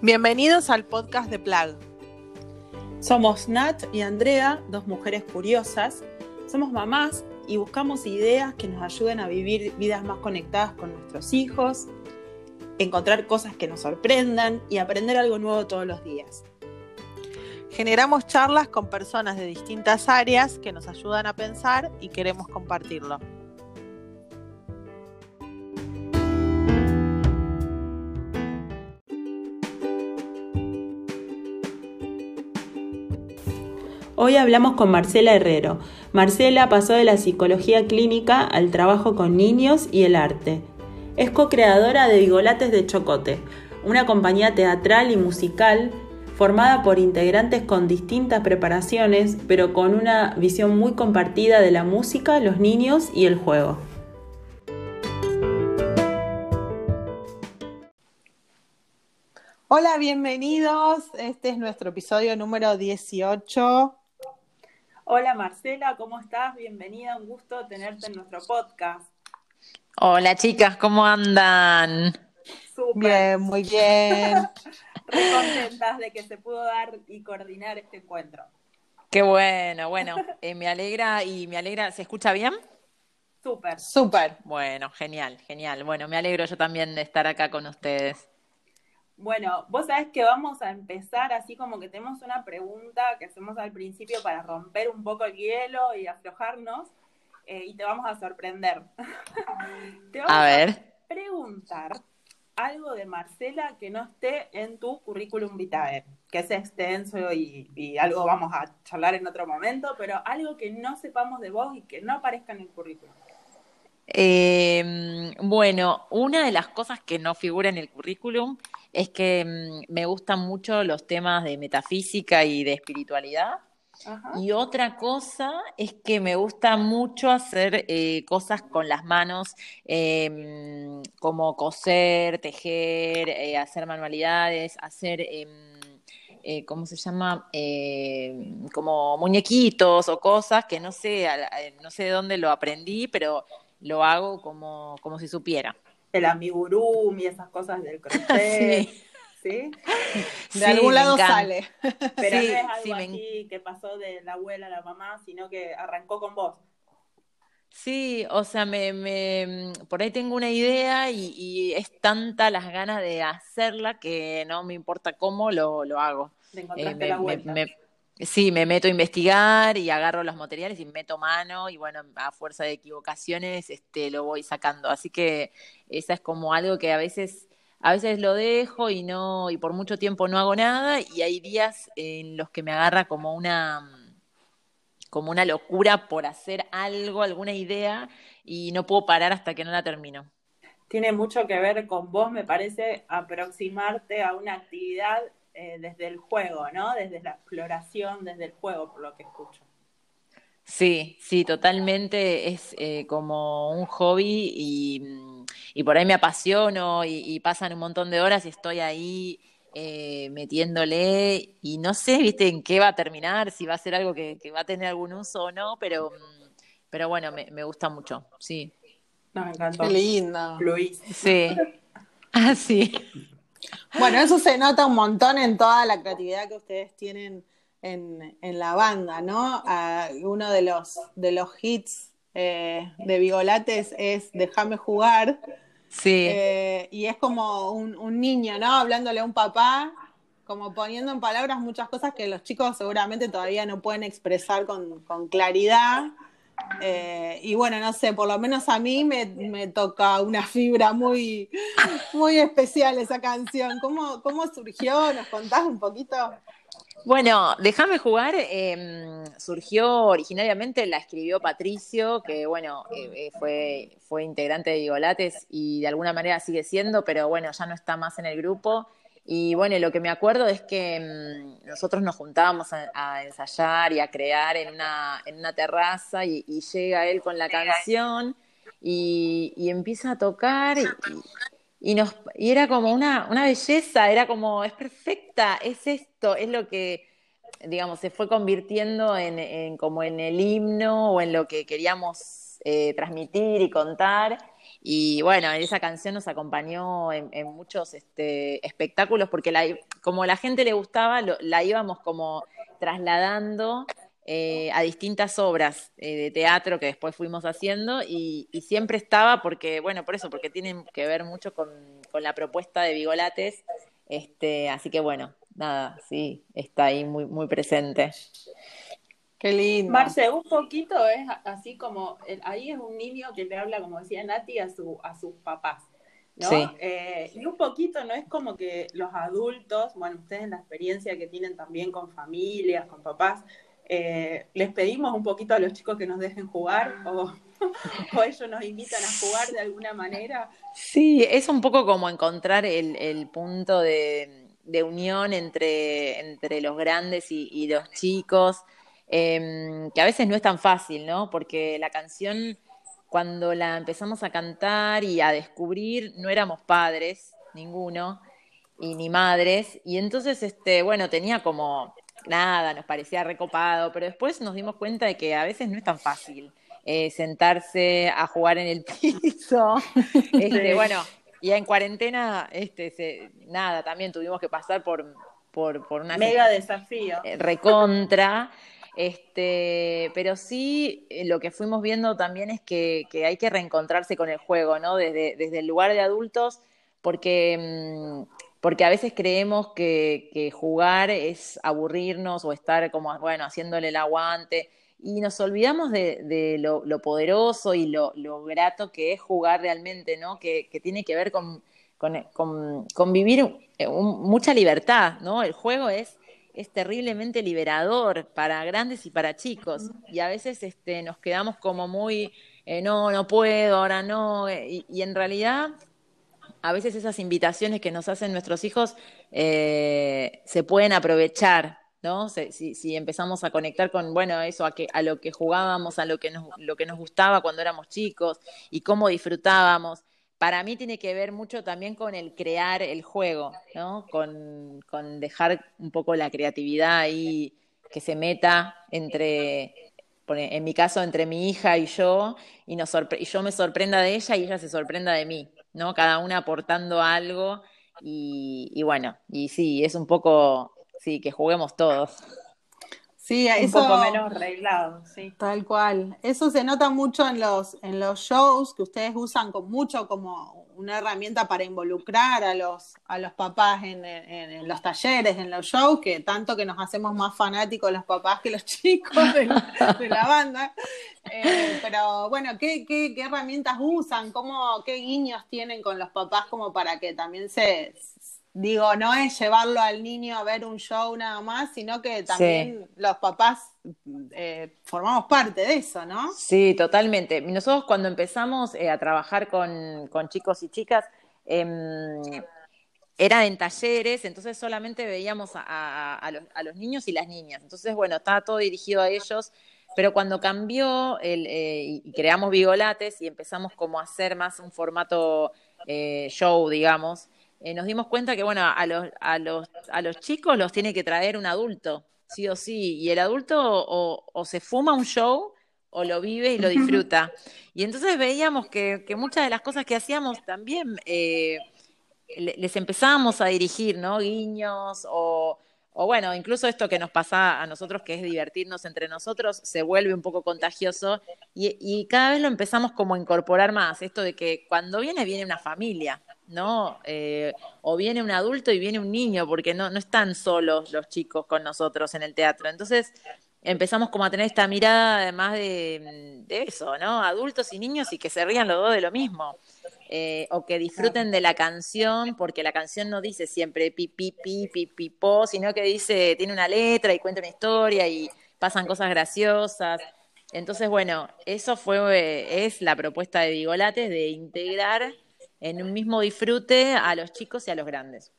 Bienvenidos al podcast de Plag. Somos Nat y Andrea, dos mujeres curiosas. Somos mamás y buscamos ideas que nos ayuden a vivir vidas más conectadas con nuestros hijos, encontrar cosas que nos sorprendan y aprender algo nuevo todos los días. Generamos charlas con personas de distintas áreas que nos ayudan a pensar y queremos compartirlo. Hoy hablamos con Marcela Herrero. Marcela pasó de la psicología clínica al trabajo con niños y el arte. Es co-creadora de Vigolates de Chocote, una compañía teatral y musical formada por integrantes con distintas preparaciones, pero con una visión muy compartida de la música, los niños y el juego. Hola, bienvenidos. Este es nuestro episodio número 18. Hola Marcela, ¿cómo estás? Bienvenida, un gusto tenerte en nuestro podcast. Hola chicas, ¿cómo andan? Súper. Bien, muy bien. Muy contentas de que se pudo dar y coordinar este encuentro. Qué bueno, bueno, eh, me alegra y me alegra, ¿se escucha bien? Súper. Súper. Bueno, genial, genial. Bueno, me alegro yo también de estar acá con ustedes. Bueno, vos sabés que vamos a empezar así como que tenemos una pregunta que hacemos al principio para romper un poco el hielo y aflojarnos eh, y te vamos a sorprender. te vamos a ver. A preguntar algo de Marcela que no esté en tu currículum vitae, que es extenso y, y, algo vamos a charlar en otro momento, pero algo que no sepamos de vos y que no aparezca en el currículum. Eh, bueno, una de las cosas que no figura en el currículum es que mm, me gustan mucho los temas de metafísica y de espiritualidad. Y otra cosa es que me gusta mucho hacer eh, cosas con las manos, em, como coser, tejer, eh, hacer manualidades, hacer, em, eh, ¿cómo se llama? Em, como muñequitos o cosas que no sé, no sé de dónde lo aprendí, pero lo hago como, como si supiera el amigurumi, esas cosas del crochet. ¿Sí? De algún lado sale. Pero no es algo así que pasó de la abuela a la mamá, sino que arrancó con vos. Sí, o sea, me, me, por ahí tengo una idea y, es tanta las ganas de hacerla que no me importa cómo lo, lo hago. encontraste eh, la vuelta. Sí, me meto a investigar y agarro los materiales y meto mano y bueno, a fuerza de equivocaciones este, lo voy sacando. Así que esa es como algo que a veces, a veces lo dejo y no, y por mucho tiempo no hago nada y hay días en los que me agarra como una como una locura por hacer algo, alguna idea, y no puedo parar hasta que no la termino. Tiene mucho que ver con vos, me parece, aproximarte a una actividad eh, desde el juego, ¿no? Desde la exploración, desde el juego, por lo que escucho. Sí, sí, totalmente es eh, como un hobby y, por ahí me apasiono y, pasan un montón de horas y estoy ahí eh, metiéndole y no sé, viste, en qué va a terminar, si va a ser algo que, va a tener algún uso o no, pero, pero bueno, me, gusta mucho, sí. No, me encantó. Qué lindo. Luis. Sí. Ah, sí. Bueno, eso se nota un montón en toda la creatividad que ustedes tienen en, la banda, ¿no? Ah, uno de los, de los hits eh, de Vigolates es Déjame jugar. Sí. Eh, y es como un, niño, ¿no? Hablándole a un papá, como poniendo en palabras muchas cosas que los chicos seguramente todavía no pueden expresar con, con claridad. Eh, y bueno, no sé, por lo menos a mí me, toca una fibra muy, muy especial esa canción. ¿Cómo, ¿Cómo surgió? ¿Nos contás un poquito? Bueno, Déjame jugar em, surgió originariamente, la escribió Patricio, que bueno, eh, eh, fue, fue integrante de Vigolates y de alguna manera sigue siendo, pero bueno, ya no está más en el grupo. Y bueno, lo que me acuerdo es que mm, nosotros nos juntábamos a, ensayar y a crear en una, en una terraza y, llega él con la canción y, empieza a tocar y, nos, y era como una, una belleza, era como, es perfecta, es esto, es lo que, digamos, se fue convirtiendo en, como en el himno o en lo que queríamos eh, transmitir y contar. Y bueno, esa canción nos acompañó en, muchos este, espectáculos porque la, como la gente le gustaba, la íbamos como trasladando eh, a distintas obras eh, de teatro que después fuimos haciendo y, siempre estaba porque, bueno, por eso, porque tienen que ver mucho con, la propuesta de Vigolates, este, así que bueno, nada, sí, está ahí muy, muy presente. Qué lindo. Marce, un poquito es así como, ahí es un niño que le habla, como decía Nati, a, su, a sus papás. ¿no? Eh, y un poquito no es como que los adultos, bueno, ustedes en la experiencia que tienen también con familias, con papás, eh, les pedimos un poquito a los chicos que nos dejen jugar o, ellos nos invitan a jugar de alguna manera. Sí, es un poco como encontrar el, punto de, unión entre, entre los grandes y, los chicos, em, que a veces no es tan fácil, ¿no? Porque la canción, cuando la empezamos a cantar y a descubrir, no éramos padres, ninguno, y ni madres, y entonces, este, bueno, tenía como nada, nos parecía recopado, pero después nos dimos cuenta de que a veces no es tan fácil eh, sentarse a jugar en el piso. Este, bueno, y en cuarentena, este, nada, también tuvimos que pasar por, por, por una... Mega desafío. Eh, recontra. Este, pero sí, eh, lo que fuimos viendo también es que, hay que reencontrarse con el juego, ¿no? Desde, desde el lugar de adultos, porque mm, porque a veces creemos que, jugar es aburrirnos o estar como, bueno, haciéndole el aguante, y nos olvidamos de, lo, poderoso y lo, grato que es jugar realmente, ¿no? Que, tiene que ver con, con, vivir eh, mucha libertad, ¿no? El juego es, es terriblemente liberador para grandes y para chicos, y a veces este, nos quedamos como muy, eh, no, no puedo, ahora no, eh, y en realidad a veces esas invitaciones que nos hacen nuestros hijos eh, se pueden aprovechar, ¿no? Si, empezamos a conectar con, bueno, eso, a, que, a lo que jugábamos, a lo que, nos, lo que nos gustaba cuando éramos chicos y cómo disfrutábamos. Para mí tiene que ver mucho también con el crear el juego, ¿no? Con, dejar un poco la creatividad ahí que se meta entre, en mi caso, entre mi hija y yo, y, nos y yo me sorprenda de ella y ella se sorprenda de mí. ¿no? Cada una aportando algo y, bueno, y sí, es un poco, sí, que juguemos todos. Sí, un poco menos arreglado, sí. Tal cual. Eso se nota mucho en los, en los shows que ustedes usan con mucho como una herramienta para involucrar a los, a los papás en, los talleres, en los shows, que tanto que nos hacemos más fanáticos los papás que los chicos de la, banda. Eh, pero bueno, ¿qué, ¿qué, herramientas usan? ¿Cómo, ¿Qué guiños tienen con los papás como para que también se, digo, no es llevarlo al niño a ver un show nada más, sino que también los papás eh, formamos parte de eso, ¿no? Sí, totalmente. Nosotros cuando empezamos eh, a trabajar con, chicos y chicas, em, era en talleres, entonces solamente veíamos a, los, niños y las niñas. Entonces, bueno, estaba todo dirigido a ellos, pero cuando cambió el, eh, y creamos Vigolates y empezamos como a hacer más un formato show, digamos, eh, nos dimos cuenta que, bueno, a los, a, los, a los chicos los tiene que traer un adulto, sí o sí, y el adulto o, se fuma un show o lo vive y lo disfruta. Y entonces veíamos que, que muchas de las cosas que hacíamos también eh, les empezábamos a dirigir, ¿no? Guiños o, o bueno, incluso esto que nos pasa a nosotros, que es divertirnos entre nosotros, se vuelve un poco contagioso y, y cada vez lo empezamos como a incorporar más, esto de que cuando viene, viene una familia. ¿No? Eh, o viene un adulto y viene un niño, porque no, no están solos los chicos con nosotros en el teatro. Entonces empezamos como a tener esta mirada además de, eso, ¿no? Adultos y niños y que se rían los dos de lo mismo. Eh, o que disfruten de la canción, porque la canción no dice siempre pi, pi, pi, sino que dice, tiene una letra y cuenta una historia y pasan cosas graciosas. Entonces, bueno, eso fue, es la propuesta de Vigolates de integrar en un mismo disfrute a los chicos y a los grandes.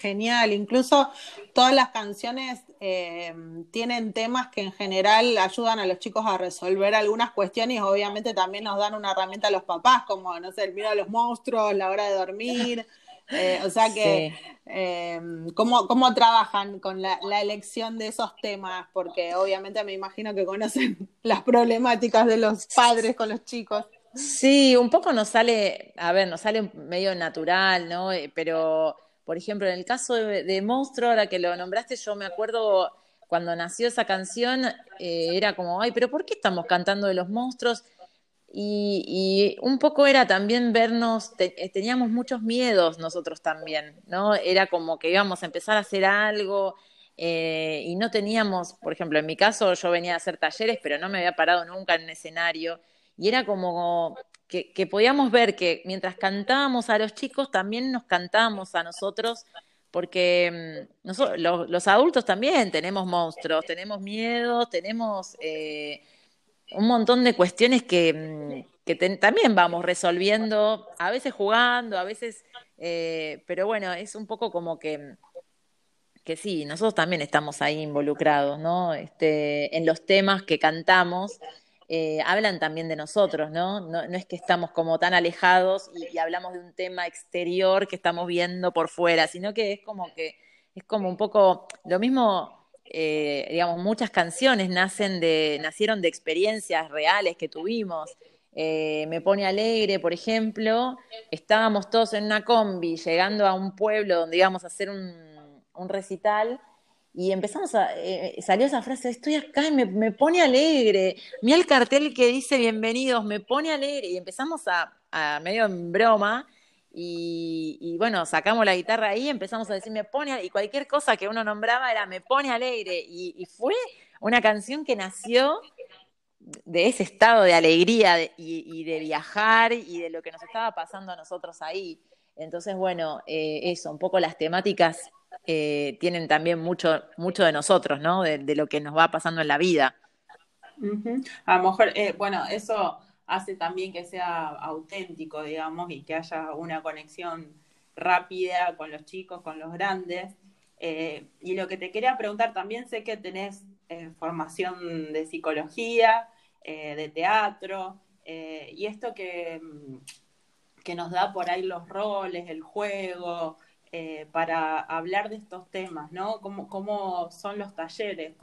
Genial, incluso todas las canciones eh, tienen temas que en general ayudan a los chicos a resolver algunas cuestiones y obviamente también nos dan una herramienta a los papás, como, no sé, el miedo a los monstruos, la hora de dormir, eh, o sea que, eh, ¿cómo, ¿cómo, trabajan con la, la, elección de esos temas? Porque obviamente me imagino que conocen las problemáticas de los padres con los chicos. Sí, un poco nos sale, a ver, nos sale medio natural, ¿no? Eh, pero, por ejemplo, en el caso de, Monstruo, ahora que lo nombraste, yo me acuerdo cuando nació esa canción, eh, era como, ay, pero ¿por qué estamos cantando de los monstruos? Y, un poco era también vernos, eh, teníamos muchos miedos nosotros también, ¿no? Era como que íbamos a empezar a hacer algo y no teníamos, por ejemplo, en mi caso yo venía a hacer talleres, pero no me había parado nunca en un escenario y era como que, podíamos ver que mientras cantábamos a los chicos, también nos cantábamos a nosotros, porque mm, nosotros, los, adultos también tenemos monstruos, tenemos miedo, tenemos eh, un montón de cuestiones que, mm, también vamos resolviendo, a veces jugando, a veces, eh, pero bueno, es un poco como que que sí, nosotros también estamos ahí involucrados, ¿no? Este, en los temas que cantamos eh, hablan también de nosotros, ¿no? ¿no? es que estamos como tan alejados y, hablamos de un tema exterior que estamos viendo por fuera, sino que es como que es como un poco lo mismo, eh, digamos, muchas canciones nacen de, nacieron de experiencias reales que tuvimos. Eh, me pone alegre, por ejemplo, estábamos todos en una combi llegando a un pueblo donde íbamos a hacer un, un recital y empezamos a, eh, salió esa frase, estoy acá y me, pone alegre, mira el cartel que dice bienvenidos, me pone alegre, y empezamos a, a medio en broma, y, bueno, sacamos la guitarra ahí, empezamos a decir me pone, y cualquier cosa que uno nombraba era me pone alegre, y, fue una canción que nació de ese estado de alegría y, de viajar y de lo que nos estaba pasando a nosotros ahí. Entonces, bueno, eh, eso, un poco las temáticas eh, tienen también mucho, mucho de nosotros, ¿no? De, lo que nos va pasando en la vida. A lo mejor, eh, bueno, eso hace también que sea auténtico, digamos, y que haya una conexión rápida con los chicos, con los grandes. Eh, y lo que te quería preguntar, también sé que tenés formación de psicología, de teatro, y esto que, que nos da por ahí los roles, el juego, eh, para hablar de estos temas, ¿no? ¿Cómo, cómo son los talleres?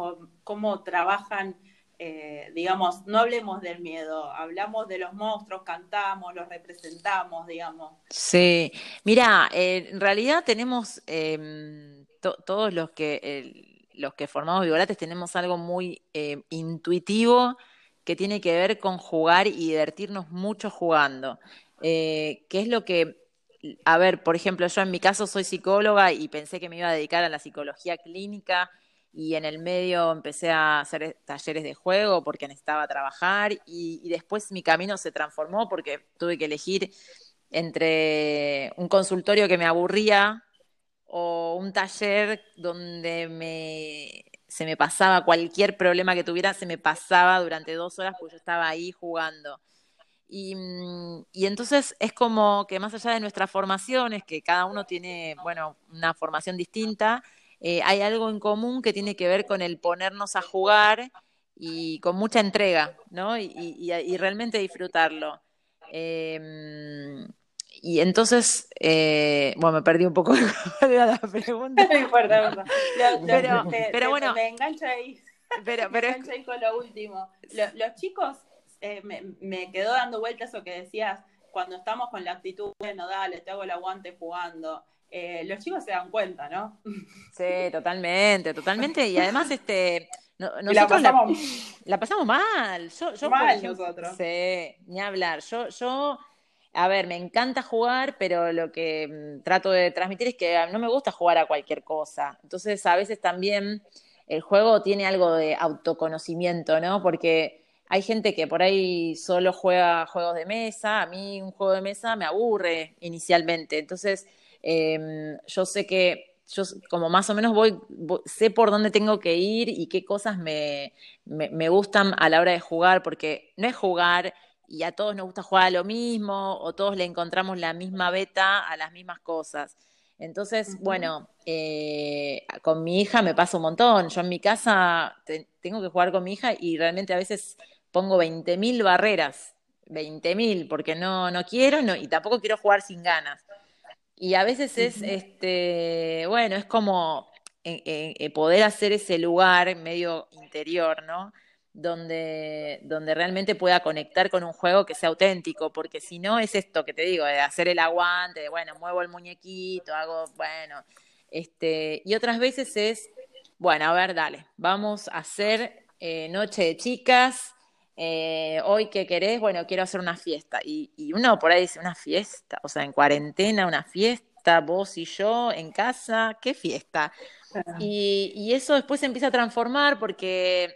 ¿Cómo, trabajan? Eh, digamos, no hablemos del miedo, hablamos de los monstruos, cantamos, los representamos, digamos. Sí, mira, eh, en realidad tenemos em, todos los que los que formamos Vigolates tenemos algo muy em, intuitivo que tiene que ver con jugar y divertirnos mucho jugando. ¿Qué es lo que a ver, por ejemplo, yo en mi caso soy psicóloga y pensé que me iba a dedicar a la psicología clínica y en el medio empecé a hacer talleres de juego porque necesitaba trabajar y, después mi camino se transformó porque tuve que elegir entre un consultorio que me aburría o un taller donde me, se me pasaba cualquier problema que tuviera, se me pasaba durante dos horas porque yo estaba ahí jugando. Mm, y, entonces es como que más allá de nuestras formaciones, que cada uno tiene, bueno, una formación distinta, eh, hay algo en común que tiene que ver con el ponernos a jugar y con mucha entrega, ¿no? Y, realmente disfrutarlo. Em, y entonces, eh, bueno, me perdí un poco de la pregunta. No importa, pero, pero bueno. Me engancha ahí. Pero, pero me ahí con lo último. los chicos eh, me, quedó dando vueltas eso que decías, cuando estamos con la actitud, bueno, dale, te hago el aguante jugando. Eh, los chicos se dan cuenta, ¿no? Sí, totalmente, totalmente. Y además, este, nosotros la pasamos, la, pasamos mal. Yo, yo mal nosotros. Sí, ni hablar. Yo, yo, a ver, me encanta jugar, pero lo que mm, trato de transmitir es que no me gusta jugar a cualquier cosa. Entonces, a veces también el juego tiene algo de autoconocimiento, ¿no? Porque hay gente que por ahí solo juega juegos de mesa, a mí un juego de mesa me aburre inicialmente, entonces em, yo sé que yo como más o menos voy, sé por dónde tengo que ir y qué cosas me, me, gustan a la hora de jugar, porque no es jugar y a todos nos gusta jugar a lo mismo o todos le encontramos la misma beta a las mismas cosas. Entonces, bueno, eh, con mi hija me pasa un montón. Yo en mi casa tengo que jugar con mi hija y realmente a veces pongo 20.000 barreras, 20.000, porque no, no quiero no, y tampoco quiero jugar sin ganas. Y a veces es, este, bueno, es como eh, eh, eh, poder hacer ese lugar medio interior, ¿no? donde, donde realmente pueda conectar con un juego que sea auténtico, porque si no es esto que te digo, de hacer el aguante, de bueno, muevo el muñequito, hago, bueno, este, y otras veces es, bueno, a ver, dale, vamos a hacer eh, noche de chicas, eh, hoy qué querés, bueno, quiero hacer una fiesta, y, y uno por ahí dice, una fiesta, o sea, en cuarentena, una fiesta, vos y yo en casa, ¿qué fiesta? Y, y, eso después se empieza a transformar porque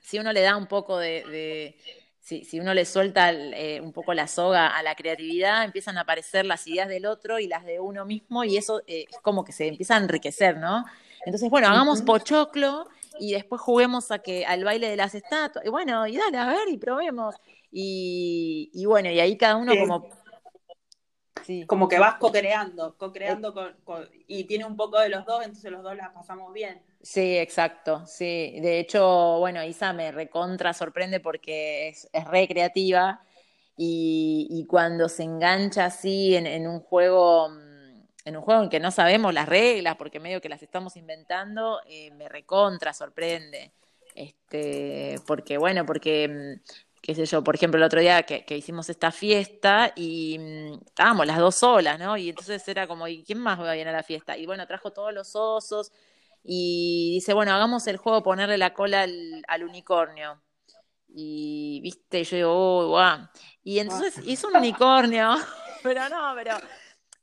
si uno le da un poco de, si, uno le suelta eh, un poco la soga a la creatividad, empiezan a aparecer las ideas del otro y las de uno mismo y eso eh, es como que se empieza a enriquecer, ¿no? Entonces, bueno, hagamos pochoclo y después juguemos a que al baile de las estatuas. Y bueno, y dale, a ver, y probemos. Y, y bueno, y ahí cada uno como como que vas co-creando, co-creando y tiene un poco de los dos, entonces los dos las pasamos bien. Sí, exacto, sí. De hecho, bueno, Isa me recontra sorprende porque es, es re creativa y, cuando se engancha así en, un juego, en un juego en que no sabemos las reglas, porque medio que las estamos inventando, eh, me recontra sorprende. Este, porque bueno, porque qué sé yo, por ejemplo, el otro día que, hicimos esta fiesta y mm, estábamos las dos solas, ¿no? Y entonces era como, ¿y quién más va a venir a la fiesta? Y bueno, trajo todos los osos y dice, bueno, hagamos el juego, ponerle la cola al, unicornio. Y, viste, yo digo, oh, wow. Y entonces hizo un unicornio, pero no, pero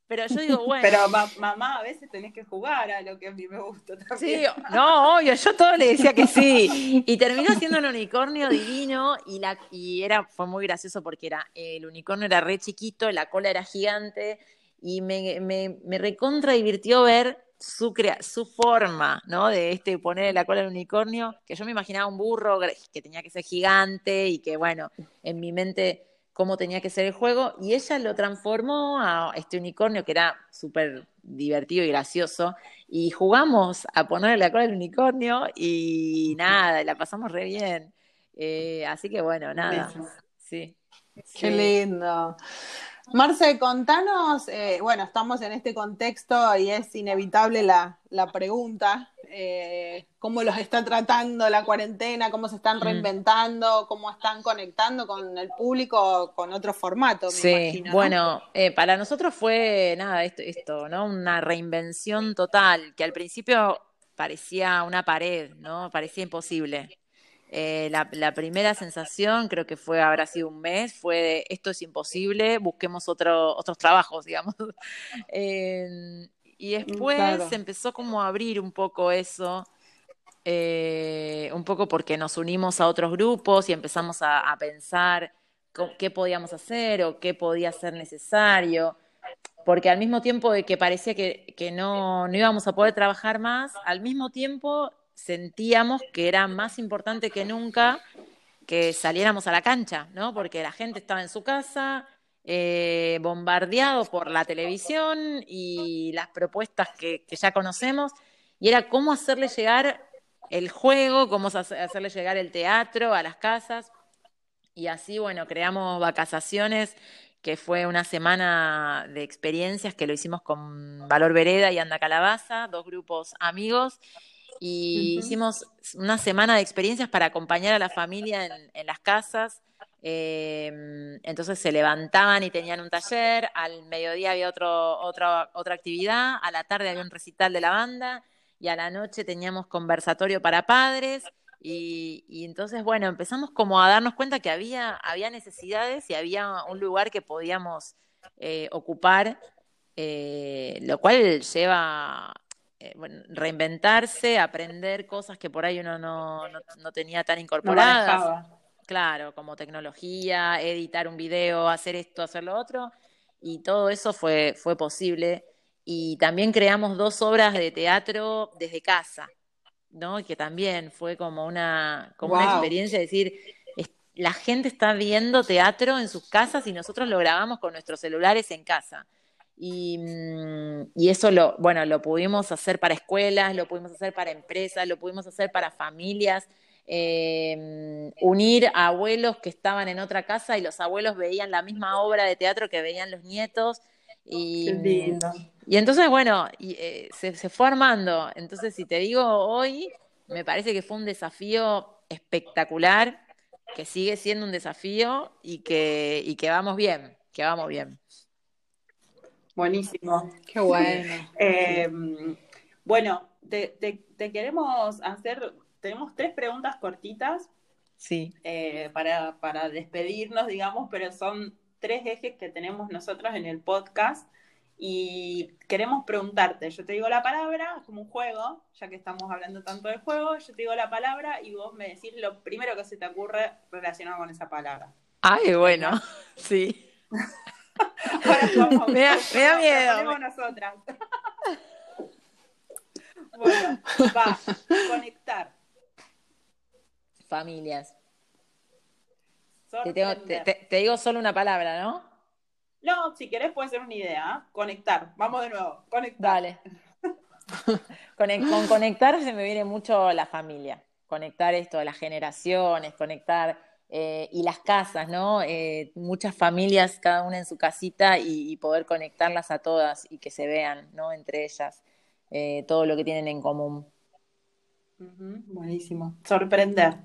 pero yo digo, bueno. Pero mamá, a veces tenés que jugar a lo que a mí me gusta también. Sí, no, obvio, yo todo le decía que sí. Y terminó siendo un unicornio divino y, la, y era, fue muy gracioso porque era, el unicornio era re chiquito, la cola era gigante y me, me, me recontra divirtió ver su, crea, su forma, ¿no? De este poner la cola al unicornio, que yo me imaginaba un burro que tenía que ser gigante y que, bueno, en mi mente cómo tenía que ser el juego, y ella lo transformó a este unicornio que era súper divertido y gracioso, y jugamos a ponerle la cola al unicornio y nada, la pasamos re bien. Eh, así que bueno, nada. Sí. Qué lindo. Marce, contanos, eh, bueno, estamos en este contexto y es inevitable la, la pregunta, eh, cómo los está tratando la cuarentena, cómo se están mm. reinventando, cómo están conectando con el público con otro formato. Me sí, bueno, eh, para nosotros fue nada, esto, esto, ¿no? Una reinvención total, que al principio parecía una pared, ¿no? Parecía imposible. Eh, la, primera sensación, creo que fue, habrá sido un mes, fue de esto es imposible, busquemos otro, otros trabajos, digamos. Eh, y después se empezó como a abrir un poco eso, eh, un poco porque nos unimos a otros grupos y empezamos a, pensar qué podíamos hacer o qué podía ser necesario porque al mismo tiempo de que parecía que, que no, no, íbamos a poder trabajar más, al mismo tiempo sentíamos que era más importante que nunca que saliéramos a la cancha, ¿no? Porque la gente estaba en su casa, eh, bombardeado por la televisión y las propuestas que, ya conocemos, y era cómo hacerle llegar el juego, cómo hacerle llegar el teatro a las casas, y así, bueno, creamos Vacasaciones, que fue una semana de experiencias que lo hicimos con Valor Vereda y Anda Calabaza, dos grupos amigos, y hicimos una semana de experiencias para acompañar a la familia en, las casas. Em, entonces se levantaban y tenían un taller, al mediodía había otro, otra, otra actividad, a la tarde había un recital de la banda y a la noche teníamos conversatorio para padres. Y, entonces, bueno, empezamos como a darnos cuenta que había, había necesidades y había un lugar que podíamos eh, ocupar, eh, lo cual lleva eh, reinventarse, aprender cosas que por ahí uno no, no, tenía tan incorporadas. claro, como tecnología, editar un video, hacer esto, hacer lo otro. Y todo eso fue, fue posible. Y también creamos dos obras de teatro desde casa, ¿no? Que también fue como una, como una experiencia de decir, la gente está viendo teatro en sus casas y nosotros lo grabamos con nuestros celulares en casa. Mm, y, eso lo, bueno, lo pudimos hacer para escuelas, lo pudimos hacer para empresas, lo pudimos hacer para familias, eh, unir a abuelos que estaban en otra casa y los abuelos veían la misma obra de teatro que veían los nietos. Y, y entonces, bueno, y, eh, se, se fue armando. Entonces, si te digo hoy, me parece que fue un desafío espectacular, que sigue siendo un desafío y que, y que vamos bien, que vamos bien. Buenísimo. Qué bueno. Eh, bueno, te, queremos hacer, tenemos tres preguntas cortitas. Sí. Eh, para, para despedirnos, digamos, pero son tres ejes que tenemos nosotros en el podcast y queremos preguntarte, yo te digo la palabra, como un juego, ya que estamos hablando tanto del juego, yo te digo la palabra y vos me decís lo primero que se te ocurre relacionado con esa palabra. Ay, bueno, sí. Ahora vamos, me, da, me da miedo. nosotras. bueno, va, conectar. Familias. Te, te digo solo una palabra, ¿no? No, si querés puede ser una idea. Conectar. Vamos de nuevo. Conectar. Dale. con, conectar se me viene mucho la familia. Conectar esto de las generaciones, conectar eh, y las casas, ¿no? Eh, muchas familias, cada una en su casita y, poder conectarlas a todas y que se vean, ¿no? Entre ellas, eh, todo lo que tienen en común. buenísimo. Sorprender.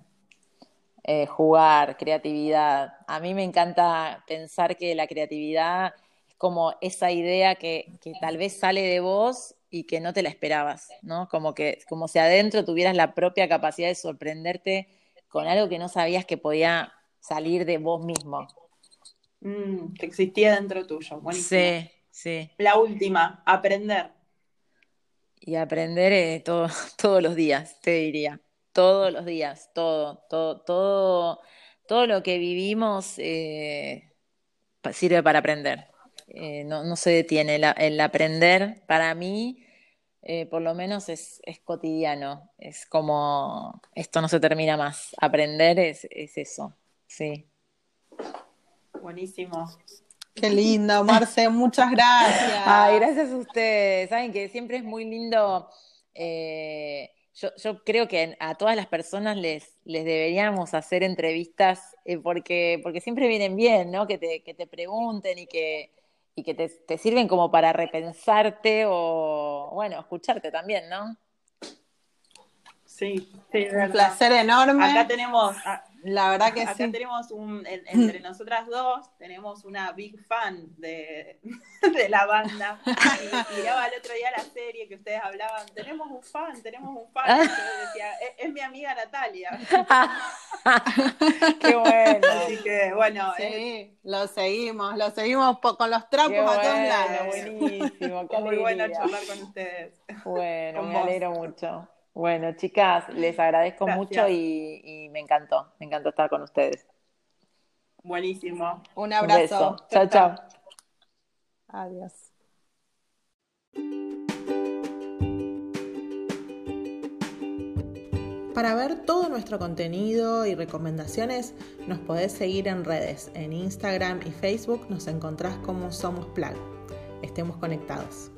Jugar, creatividad. A mí me encanta pensar que la creatividad es como esa idea que, tal vez sale de vos y que no te la esperabas, ¿no? Como que como si adentro tuvieras la propia capacidad de sorprenderte con algo que no sabías que podía salir de vos mismo. Mm, que existía dentro tuyo. Buenísimo. Sí, sí. La última, aprender. Y aprender eh, todo, todos los días, te diría todos los días, todo, todo, todo, todo lo que vivimos eh, sirve para aprender. Eh, no, se detiene. El, aprender para mí, eh, por lo menos, es, cotidiano. Es como, esto no se termina más. Aprender es, es eso, sí. Buenísimo. Qué lindo, Marce, muchas gracias. Ay, gracias a ustedes. Saben que siempre es muy lindo yo, creo que a todas las personas les, les deberíamos hacer entrevistas eh, porque, porque siempre vienen bien, ¿no? Que te, que te pregunten y que, y que te, te, sirven como para repensarte o, bueno, escucharte también, ¿no? Sí, sí, un placer enorme. Acá tenemos, la verdad que Acá tenemos un, entre nosotras dos, tenemos una big fan de, de la banda. Y miraba el otro día la serie que ustedes hablaban, tenemos un fan, tenemos un fan. Y yo decía, es, mi amiga Natalia. Qué bueno. Así que, bueno. Sí, eh, lo seguimos, lo seguimos con los trapos a todos lados. Buenísimo, qué Muy bueno charlar con ustedes. Bueno, me alegro mucho. Bueno, chicas, les agradezco mucho y, me encantó, me encantó estar con ustedes. Buenísimo. Un abrazo. chao, chao. Adiós. Para ver todo nuestro contenido y recomendaciones, nos podés seguir en redes. En Instagram y Facebook nos encontrás como Somos Plan. Estemos conectados.